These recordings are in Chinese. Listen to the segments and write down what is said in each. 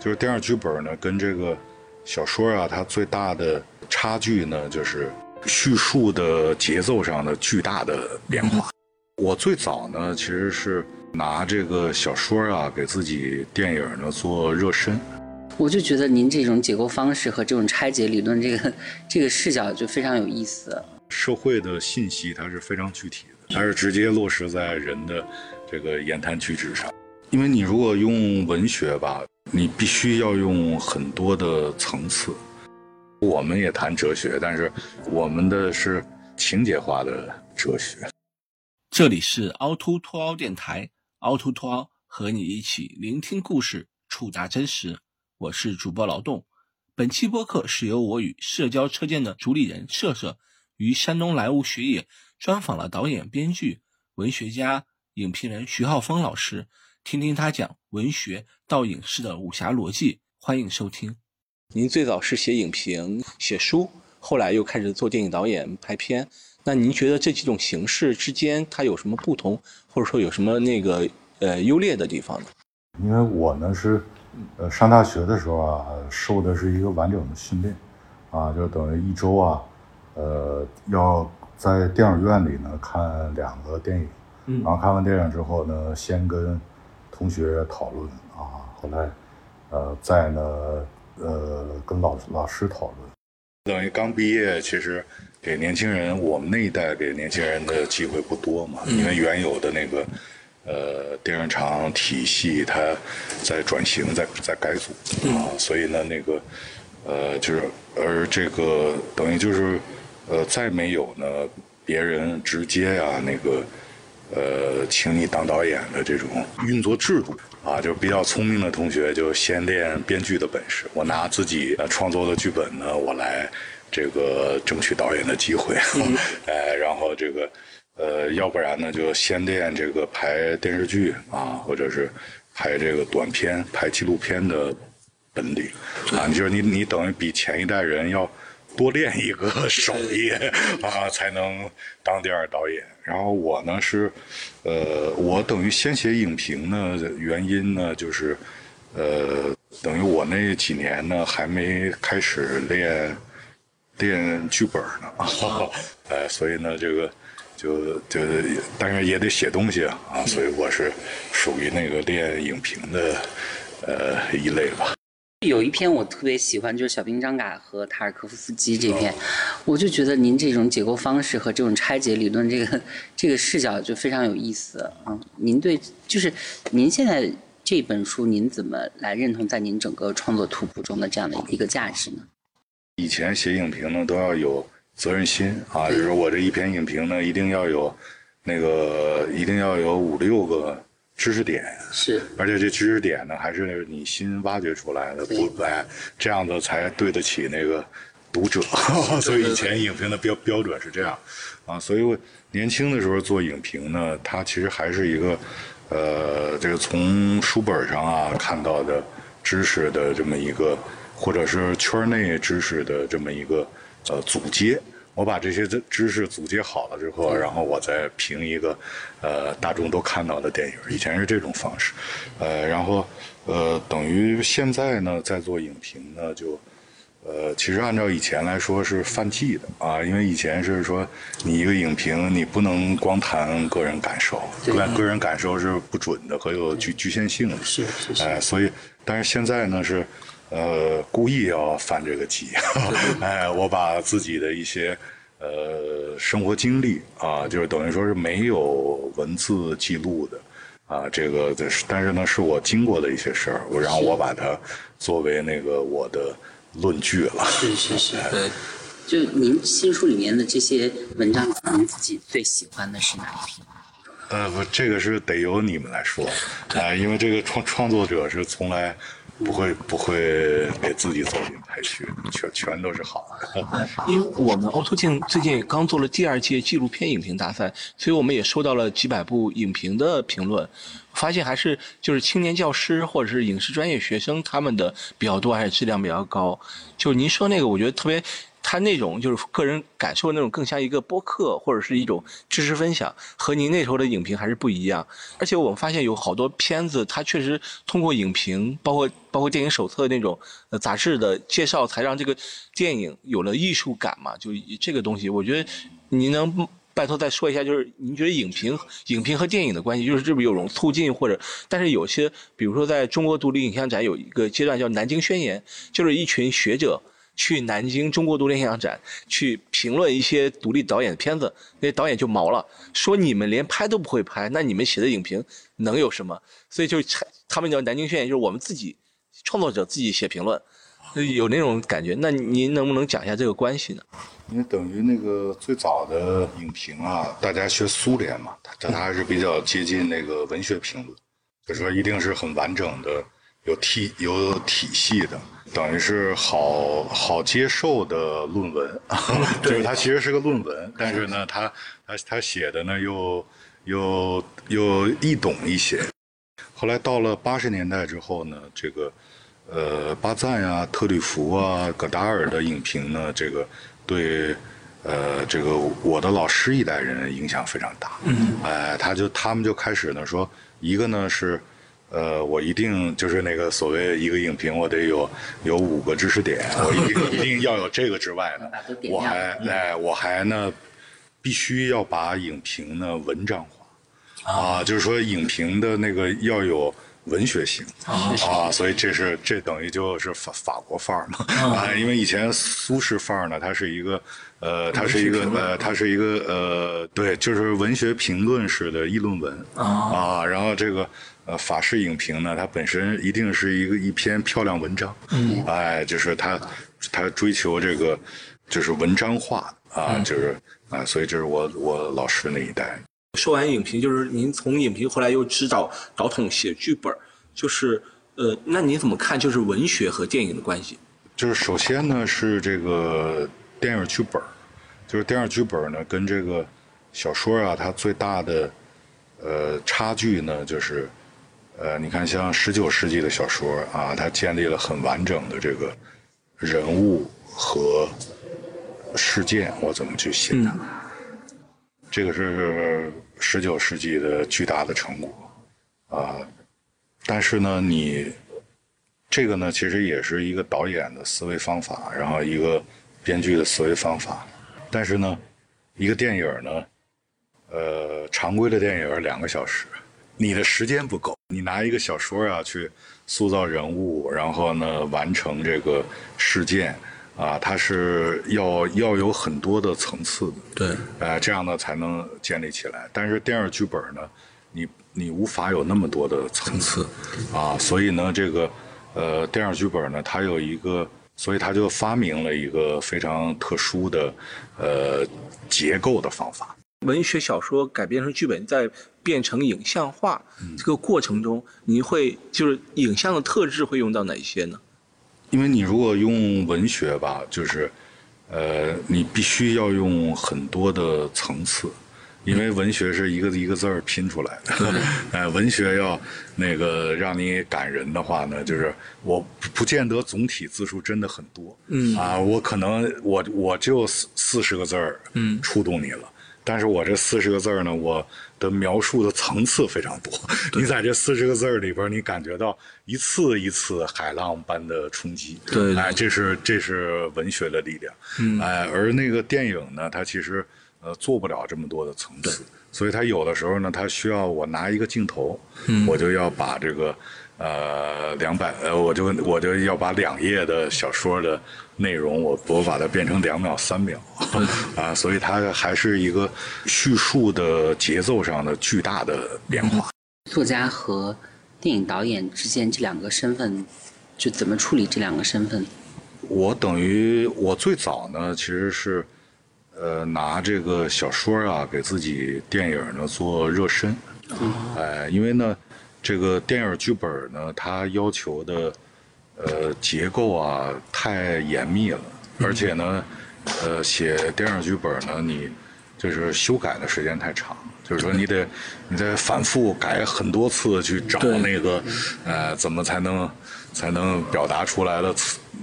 就是电影剧本呢跟这个小说啊，它最大的差距呢，就是叙述的节奏上的巨大的变化。我最早呢，其实是拿这个小说啊，给自己电影呢做热身。我就觉得您这种解构方式和这种拆解理论，这个这个视角就非常有意思。社会的信息它是非常具体的，它是直接落实在人的这个言谈举止上。因为你如果用文学吧，你必须要用很多的层次。我们也谈哲学，但是我们的是情节化的哲学。这里是凹凸凸凹电台，凹凸凸凹和你一起聆听故事，触达真实。我是主播劳动，本期播客是由我与社交车间的主理人社社于山东莱芜学野专访了导演、编剧、文学家、影评人徐浩峰老师，听听他讲文学到影视的武侠逻辑。欢迎收听。您最早是写影评、写书，后来又开始做电影导演、拍片。那您觉得这几种形式之间它有什么不同，或者说有什么那个呃优劣的地方呢？因为我呢是。呃，上大学的时候啊，受的是一个完整的训练，啊，就等于一周啊，呃，要在电影院里呢看两个电影，嗯，然后看完电影之后呢，先跟同学讨论啊，后来，呃，再呢，呃，跟老老师讨论，等于刚毕业，其实给年轻人，我们那一代给年轻人的机会不多嘛，因为原有的那个。呃，电影厂体系它在转型，在在改组啊，所以呢，那个呃，就是而这个等于就是呃，再没有呢，别人直接呀那个呃，请你当导演的这种运作制度啊，就是比较聪明的同学就先练编剧的本事，我拿自己创作的剧本呢，我来这个争取导演的机会，哎，然后这个。呃，要不然呢，就先练这个拍电视剧啊，或者是拍这个短片、拍纪录片的本领啊。就是你，你等于比前一代人要多练一个手艺啊，才能当电影导演。然后我呢是，呃，我等于先写影评呢，原因呢就是，呃，等于我那几年呢还没开始练练剧本呢啊，哎，所以呢这个。就就，但是也得写东西啊，所以我是属于那个练影评的呃一类吧。有一篇我特别喜欢，就是小兵张嘎和塔尔科夫斯基这篇，我就觉得您这种解构方式和这种拆解理论，这个 这个视角就非常有意思啊。您对就是您现在这本书，您怎么来认同在您整个创作图谱中的这样的一个价值呢？以前写影评呢，都要有。责任心啊，就是我这一篇影评呢，一定要有那个，一定要有五六个知识点，是，而且这知识点呢，还是你新挖掘出来的，不哎，这样子才对得起那个读者。所以以前影评的标标准是这样。啊，所以我年轻的时候做影评呢，它其实还是一个呃，这个从书本上啊看到的知识的这么一个，或者是圈内知识的这么一个。呃，组接，我把这些知知识总结好了之后，然后我再评一个，呃，大众都看到的电影。以前是这种方式，呃，然后，呃，等于现在呢，在做影评呢，就，呃，其实按照以前来说是犯忌的啊，因为以前是说你一个影评，你不能光谈个人感受，个个人感受是不准的和有局局限性的，是是，哎，所以，但是现在呢是。呃，故意要犯这个忌，哎，我把自己的一些呃生活经历啊，就是等于说是没有文字记录的啊，这个但是呢，是我经过的一些事儿，我然后我把它作为那个我的论据了。是是是，对。就您新书里面的这些文章，您自己最喜欢的是哪一篇？呃，不，这个是得由你们来说，啊，因为这个创创作者是从来。不会不会给自己作品排序，全全都是好的。因为我们凹凸镜最近刚做了第二届纪录片影评大赛，所以我们也收到了几百部影评的评论，发现还是就是青年教师或者是影视专业学生他们的比较多，还是质量比较高。就您说那个，我觉得特别。他那种就是个人感受那种更像一个播客或者是一种知识分享，和您那时候的影评还是不一样。而且我们发现有好多片子，它确实通过影评，包括包括电影手册那种呃杂志的介绍，才让这个电影有了艺术感嘛。就这个东西，我觉得您能。拜托再说一下，就是您觉得影评、影评和电影的关系，就是是不是有种促进或者？但是有些，比如说在中国独立影像展有一个阶段叫南京宣言，就是一群学者去南京中国独立影像展去评论一些独立导演的片子，那些导演就毛了，说你们连拍都不会拍，那你们写的影评能有什么？所以就他们叫南京宣言，就是我们自己创作者自己写评论，有那种感觉。那您能不能讲一下这个关系呢？因为等于那个最早的影评啊，大家学苏联嘛，但它还是比较接近那个文学评论，就说一定是很完整的、有体有体系的，等于是好好接受的论文。就是它其实是个论文，但是呢，它它它写的呢又又又易懂一些。后来到了八十年代之后呢，这个呃巴赞呀、特吕弗啊、戈达尔的影评呢，这个。对，呃，这个我的老师一代人影响非常大。嗯，哎，他就他们就开始呢说，一个呢是，呃，我一定就是那个所谓一个影评，我得有有五个知识点，我一定一定要有这个之外呢，我还哎，我还呢，必须要把影评呢文章化，啊，就是说影评的那个要有。文学性。啊，所以这是这等于就是法法国范儿嘛。啊，因为以前苏式范儿呢，它是一个呃，它是一个呃，它是一个呃，对，就是文学评论式的议论文。啊，然后这个呃法式影评呢，它本身一定是一个一篇漂亮文章，哎，就是它它追求这个就是文章化啊，就是啊，所以这是我我老师那一代。说完影评，就是您从影评后来又指导导统写剧本，就是呃，那您怎么看就是文学和电影的关系？就是首先呢是这个电影剧本，就是电影剧本呢跟这个小说啊，它最大的呃差距呢就是呃，你看像十九世纪的小说啊，它建立了很完整的这个人物和事件，我怎么去写它。这个是十九世纪的巨大的成果，啊，但是呢，你这个呢，其实也是一个导演的思维方法，然后一个编剧的思维方法，但是呢，一个电影呢，呃，常规的电影两个小时，你的时间不够，你拿一个小说啊去塑造人物，然后呢，完成这个事件。啊，它是要要有很多的层次的，对，呃，这样呢才能建立起来。但是电影剧本呢，你你无法有那么多的层次，啊，所以呢，这个呃电影剧本呢，它有一个，所以他就发明了一个非常特殊的呃结构的方法。文学小说改编成剧本，再变成影像化这个过程中，你会就是影像的特质会用到哪些呢？因为你如果用文学吧，就是，呃，你必须要用很多的层次，因为文学是一个一个字儿拼出来的。呃，文学要那个让你感人的话呢，就是我不见得总体字数真的很多。嗯啊，我可能我我就四四十个字儿，嗯，触动你了。但是我这四十个字儿呢，我的描述的层次非常多。你在这四十个字儿里边，你感觉到一次一次海浪般的冲击。对，哎，这是这是文学的力量。嗯，哎，而那个电影呢，它其实呃做不了这么多的层次，所以它有的时候呢，它需要我拿一个镜头，我就要把这个。呃，两百呃，我就我就要把两页的小说的内容，我我把它变成两秒、三秒，啊，所以它还是一个叙述的节奏上的巨大的变化。作家和电影导演之间这两个身份，就怎么处理这两个身份？我等于我最早呢，其实是呃拿这个小说啊给自己电影呢做热身，哎，因为呢。这个电影剧本呢，它要求的呃结构啊太严密了，而且呢，呃写电影剧本呢，你就是修改的时间太长，就是说你得你得反复改很多次去找那个呃怎么才能才能表达出来的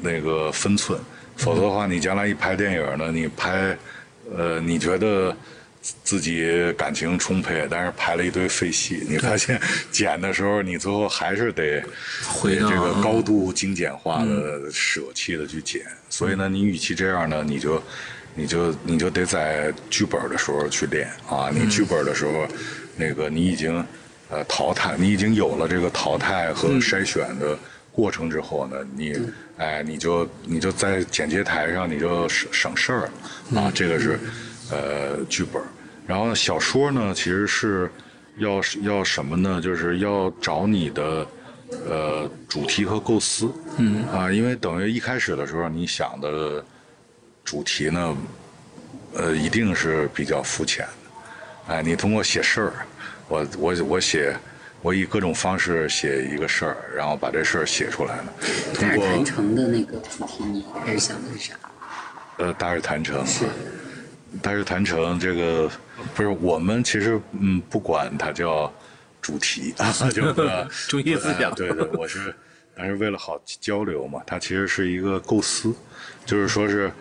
那个分寸，否则的话，你将来一拍电影呢，你拍，呃，你觉得自己感情充沛，但是拍了一堆废戏，你发现剪的时候，你最后还是得回这个高度精简化的、舍弃的去剪。所以呢，你与其这样呢，你就你就你就得在剧本的时候去练啊。你剧本的时候，那个你已经呃淘汰，你已经有了这个淘汰和筛选的过程之后呢，你哎你就你就在剪接台上你就省省事儿啊。这个是呃剧本。然后小说呢，其实是要要什么呢？就是要找你的呃主题和构思，嗯啊，因为等于一开始的时候你想的主题呢，呃，一定是比较肤浅的，哎，你通过写事儿，我我我写。我以各种方式写一个事儿，然后把这事儿写出来了。通过大日坛城的那个主题，你开始想的是啥？呃，大日坛城，大日坛城这个不是我们其实嗯不管它叫主题 啊，就 是中心思想哎对对，我是但是为了好交流嘛，它其实是一个构思，就是说是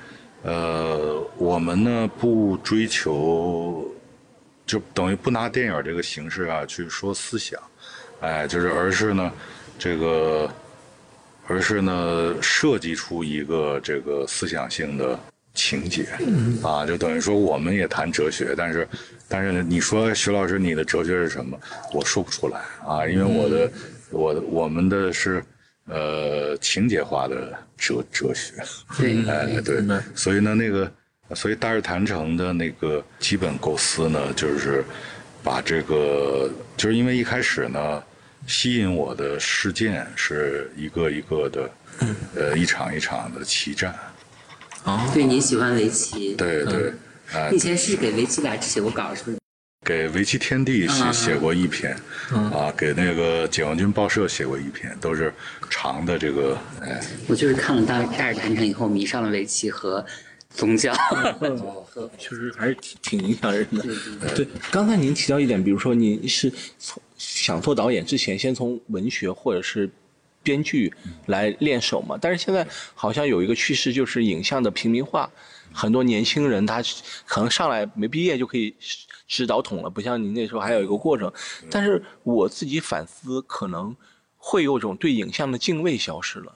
呃我们呢不追求，就等于不拿电影这个形式啊去说思想，哎，就是而是呢这个。而是呢，设计出一个这个思想性的情节，啊，就等于说我们也谈哲学，但是，但是你说徐老师你的哲学是什么？我说不出来啊，因为我的，我的我们的是呃情节化的哲哲学，对，哎对，所以呢那个，所以大日坛城的那个基本构思呢，就是把这个，就是因为一开始呢。吸引我的事件是一个一个的，呃，一场一场的奇战。对，你喜欢围棋？对对，以，前是给围棋杂志写过稿，是不是？给围棋天地写啊写过一篇，啊，给那个解放军报社写过一篇，都是长的这个，哎，我就是看了大大日坛城以后，迷上了围棋和宗教。确实还是挺挺影响人的。对，刚才您提到一点，比如说您是从想做导演之前，先从文学或者是编剧来练手嘛。但是现在好像有一个趋势，就是影像的平民化，很多年轻人他可能上来没毕业就可以指导筒了，不像你那时候还有一个过程。但是我自己反思，可能会有种对影像的敬畏消失了，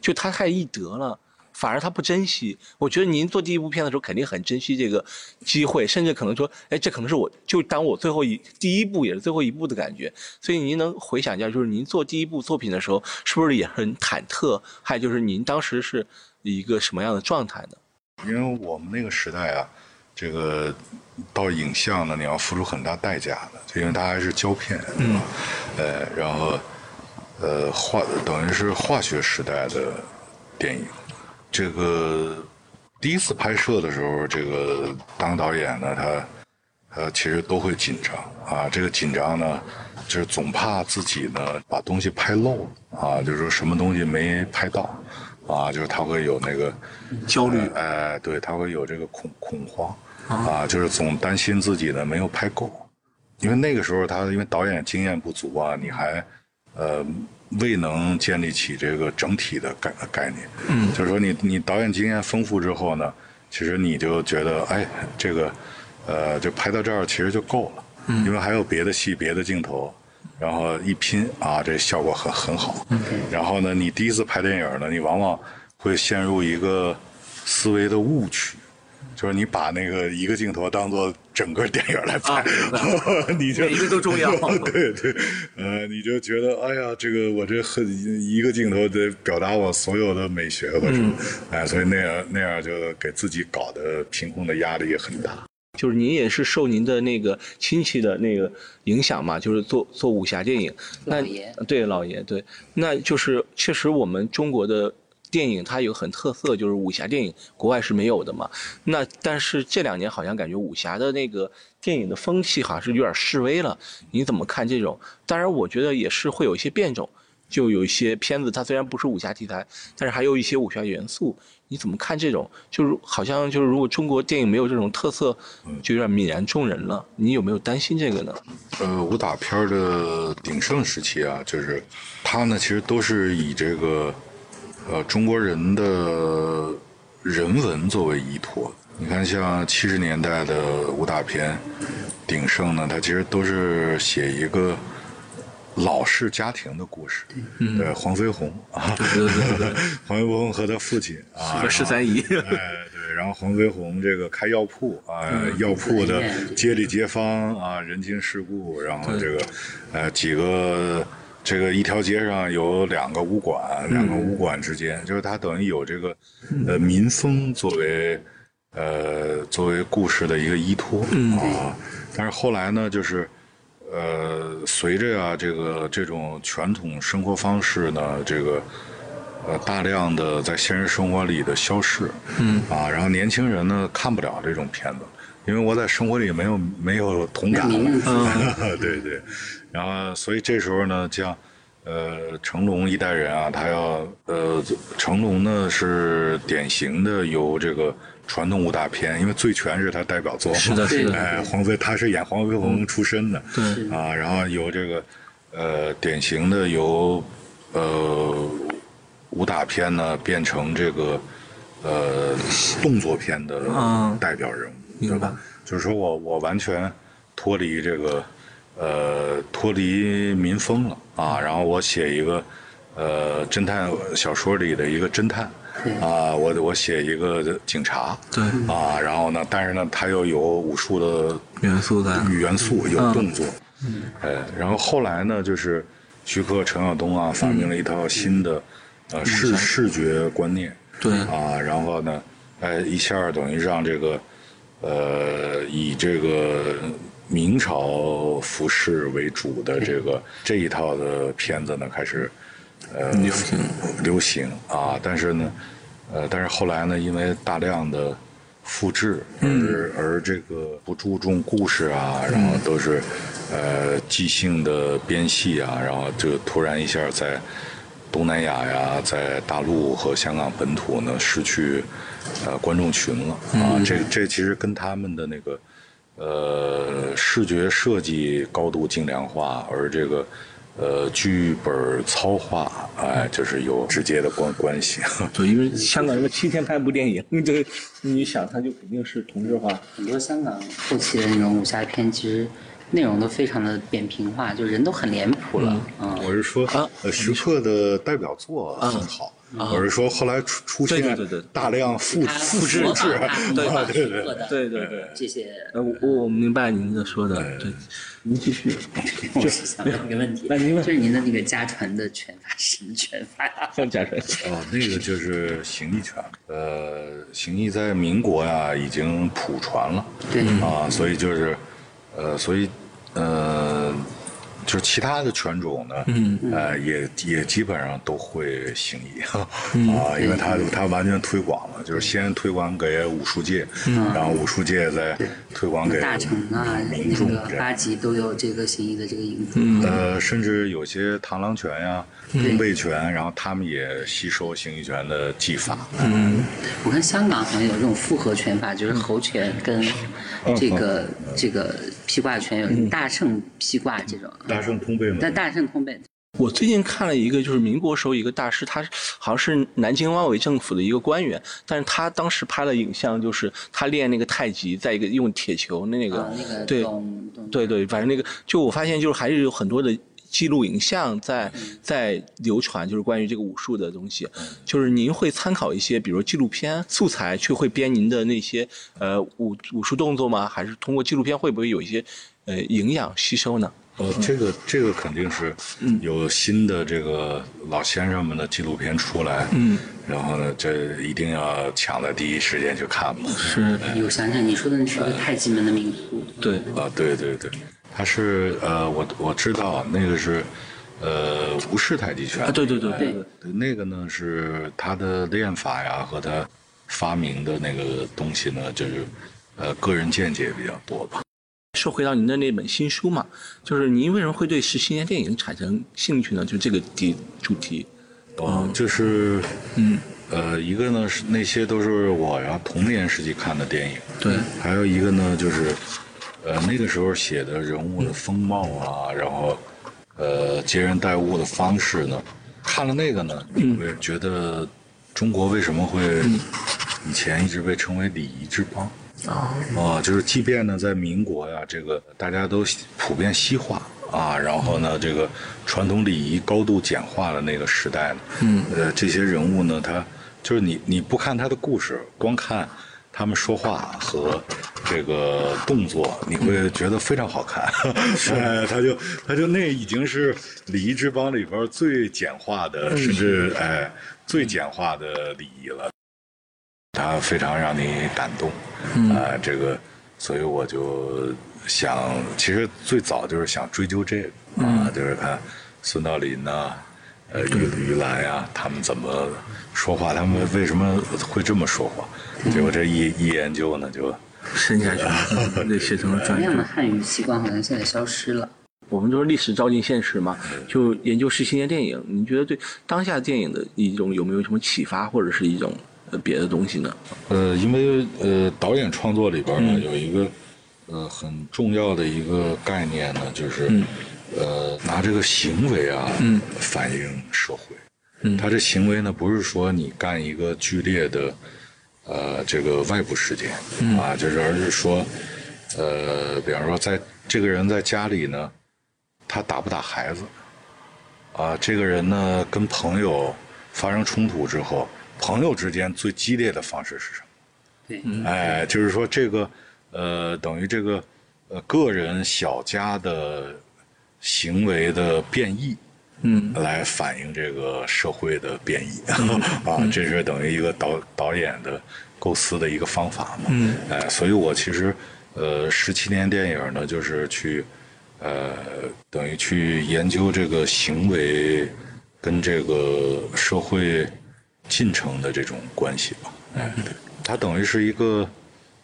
就他太易得了。反而他不珍惜。我觉得您做第一部片的时候，肯定很珍惜这个机会，甚至可能说，哎，这可能是我就当我最后一第一部也是最后一部的感觉。所以您能回想一下，就是您做第一部作品的时候，是不是也很忐忑？还有就是您当时是一个什么样的状态呢？因为我们那个时代啊，这个到影像呢，你要付出很大代价的，因为它还是胶片，嗯，呃，然后呃化等于是化学时代的电影。这个第一次拍摄的时候，这个当导演呢，他呃其实都会紧张啊。这个紧张呢，就是总怕自己呢把东西拍漏啊，就是说什么东西没拍到啊，就是他会有那个焦虑哎，对，他会有这个恐恐慌啊，就是总担心自己呢没有拍够，因为那个时候他因为导演经验不足啊，你还呃未能建立起这个整体的概概念，嗯，就是说你你导演经验丰富之后呢，其实你就觉得哎这个呃就拍到这儿其实就够了，嗯，因为还有别的戏别的镜头。然后一拼啊，这效果很很好。然后呢，你第一次拍电影呢，你往往会陷入一个思维的误区，就是你把那个一个镜头当做整个电影来拍，你就每一个都重要。对对，呃，你就觉得哎呀，这个我这很一个镜头得表达我所有的美学和什么，哎，所以那样那样就给自己搞得凭空的压力也很大。就是您也是受您的那个亲戚的那个影响嘛，就是做做武侠电影。那老爷。对老爷对，那就是确实我们中国的电影它有很特色，就是武侠电影国外是没有的嘛。那但是这两年好像感觉武侠的那个电影的风气好像是有点示威了。你怎么看这种？当然，我觉得也是会有一些变种。就有一些片子，它虽然不是武侠题材，但是还有一些武侠元素。你怎么看这种？就是好像就是如果中国电影没有这种特色，就有点泯然众人了。你有没有担心这个呢？呃，武打片儿的鼎盛时期啊，就是它呢，其实都是以这个呃中国人的人文作为依托。你看，像七十年代的武打片鼎盛呢，它其实都是写一个老式家庭的故事。对，黄飞鸿 啊，对对对，黄飞鸿和他父亲啊，和十三姨。哎，对，然后黄飞鸿这个开药铺啊，药铺的街里街坊啊，人情世故，然后这个呃几个。这个一条街上有两个武馆，两个武馆之间，就是它等于有这个，呃，民风作为，呃，作为故事的一个依托啊。但是后来呢，就是，呃，随着啊这个这种传统生活方式呢，这个，呃，大量的在现实生活里的消逝，嗯，啊，然后年轻人呢看不了这种片子，因为我在生活里没有没有同感了，对 对。然后，所以这时候呢，像，呃，成龙一代人啊，他要，呃，成龙呢是典型的有这个传统武打片，因为《醉拳》是他代表作，是的，是的，哎，黄飞他是演黄飞鸿出身的，对，啊，然后由这个，呃，典型的由，呃，武打片呢变成这个，呃，动作片的代表人物，对吧？就是说我我完全脱离这个。呃，脱离民风了啊！然后我写一个，呃，侦探小说里的一个侦探，啊，我我写一个警察，对，啊，然后呢，但是呢，他又有武术的元素在，元素有动作，嗯，哎，然后后来呢，就是徐克、陈晓东啊，发明了一套新的，呃，视视觉观念，对，啊，然后呢，哎，一下等于让这个，呃，以这个。明朝服饰为主的这个这一套的片子呢，开始呃流行流行啊，但是呢，呃，但是后来呢，因为大量的复制，而而这个不注重故事啊，然后都是呃即兴的编戏啊，然后就突然一下在东南亚呀，在大陆和香港本土呢失去呃观众群了啊，这这其实跟他们的那个。呃，视觉设计高度精良化，而这个，呃，剧本操化，哎，就是有直接的关关系。对，因为香港人七天拍一部电影，这你想，他就肯定是同质化。很多香港后期的那种武侠片，其实内容都非常的扁平化，就人都很脸谱了。嗯，我是说，呃，徐克的代表作很好。我是说，后来出出现大量复复制制，对对对对对对这些。呃，我我明白您的说的，对，您继续。我想问一个问题，就是您的那个家传的拳法是什么拳法呀？家传。哦，那个就是形意拳。呃，形意在民国呀已经普传了。对。啊，所以就是，呃，所以，呃。就是其他的犬种呢，呃，也也基本上都会行医。哈 啊，因为它它完全推广了，就是先推广给武术界，然后武术界再推广给大成啊，民众，八级都有这个形意的这个影子。呃，甚至有些螳螂拳呀、东北拳，然后他们也吸收形意拳的技法。嗯，我看香港好像有这种复合拳法，就是猴拳跟这个这个披挂拳有大圣披挂这种。大圣通背吗？但大圣通背。我最近看了一个，就是民国时候一个大师，他好像是南京汪伪政府的一个官员，但是他当时拍的影像就是他练那个太极，在一个用铁球那个，对对对，反正那个就我发现就是还是有很多的记录影像在在流传，就是关于这个武术的东西。就是您会参考一些，比如纪录片素材，去会编您的那些呃武武术动作吗？还是通过纪录片会不会有一些呃营养吸收呢？呃，这个这个肯定是有新的这个老先生们的纪录片出来，嗯，然后呢，这一定要抢在第一时间去看嘛。是，我想想，你说的是个太极门的民宿。对，啊，对对对，他是呃，我我知道那个是呃吴氏太极拳。啊，对对对对对，那个呢是他的练法呀和他发明的那个东西呢，就是呃个人见解比较多吧。说回到您的那本新书嘛，就是您为什么会对十七年电影产生兴趣呢？就这个题主题，哦，就是嗯。呃，一个呢是那些都是我呀童年时期看的电影，对，还有一个呢就是呃那个时候写的人物的风貌啊，然后呃接人待物的方式呢，看了那个呢，你会觉得中国为什么会以前一直被称为礼仪之邦。啊，就是即便呢，在民国呀，这个大家都普遍西化啊，然后呢，这个传统礼仪高度简化的那个时代呢，嗯，呃，这些人物呢，他就是你你不看他的故事，光看他们说话和这个动作，你会觉得非常好看。是，他就他就那已经是礼仪之邦里边最简化的，甚至哎最简化的礼仪了。他非常让你感动，啊，这个，所以我就想，其实最早就是想追究这个，啊，就是看孙道临呐，呃，于于兰呀，他们怎么说话，他们为什么会这么说话？结果这一一研究呢，就深下去了，那写成了专这样的汉语习惯好像现在消失了。我们就是历史照进现实嘛，就研究十七年电影，你觉得对当下电影的一种有没有什么启发，或者是一种？别的东西呢？呃，因为呃，导演创作里边呢有一个呃很重要的一个概念呢，就是呃拿这个行为啊反映社会。嗯，他这行为呢不是说你干一个剧烈的呃这个外部事件啊，就是而是说呃，比方说在这个人在家里呢，他打不打孩子啊？这个人呢跟朋友发生冲突之后。朋友之间最激烈的方式是什么？对，哎，就是说这个，呃，等于这个，呃，个人小家的行为的变异，嗯，来反映这个社会的变异 啊，这是等于一个导导演的构思的一个方法嘛，嗯，哎，所以我其实，呃，十七年电影呢，就是去，呃，等于去研究这个行为跟这个社会。进程的这种关系吧，哎，它等于是一个，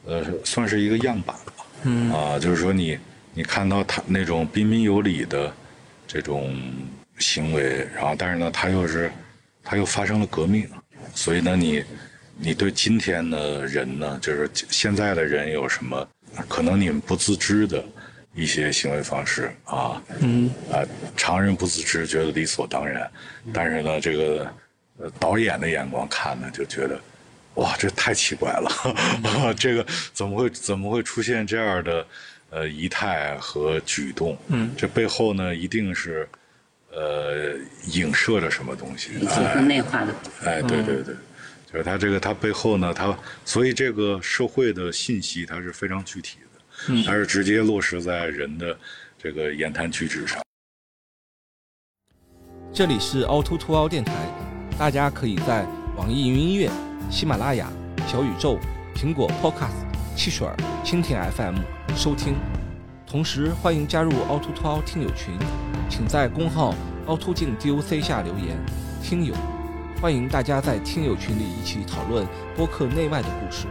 呃，算是一个样板吧，嗯，啊，就是说你你看到他那种彬彬有礼的这种行为，然后但是呢，他又是他又发生了革命，所以呢，你你对今天的人呢，就是现在的人有什么可能你们不自知的一些行为方式啊，嗯，啊，常人不自知，觉得理所当然，但是呢，这个。呃，导演的眼光看呢，就觉得，哇，这太奇怪了，这个怎么会怎么会出现这样的呃仪态和举动？嗯，这背后呢，一定是呃影射着什么东西？结合内化的。哎，对对对，就是他这个他背后呢，他所以这个社会的信息它是非常具体的，它是直接落实在人的这个言谈举止上。这里是凹凸凸凹电台。大家可以在网易云音乐、喜马拉雅、小宇宙、苹果 Podcast、汽水儿、蜻蜓 FM 收听。同时，欢迎加入凹凸凸凹听友群，请在公号凹凸镜 DOC 下留言。听友，欢迎大家在听友群里一起讨论播客内外的故事。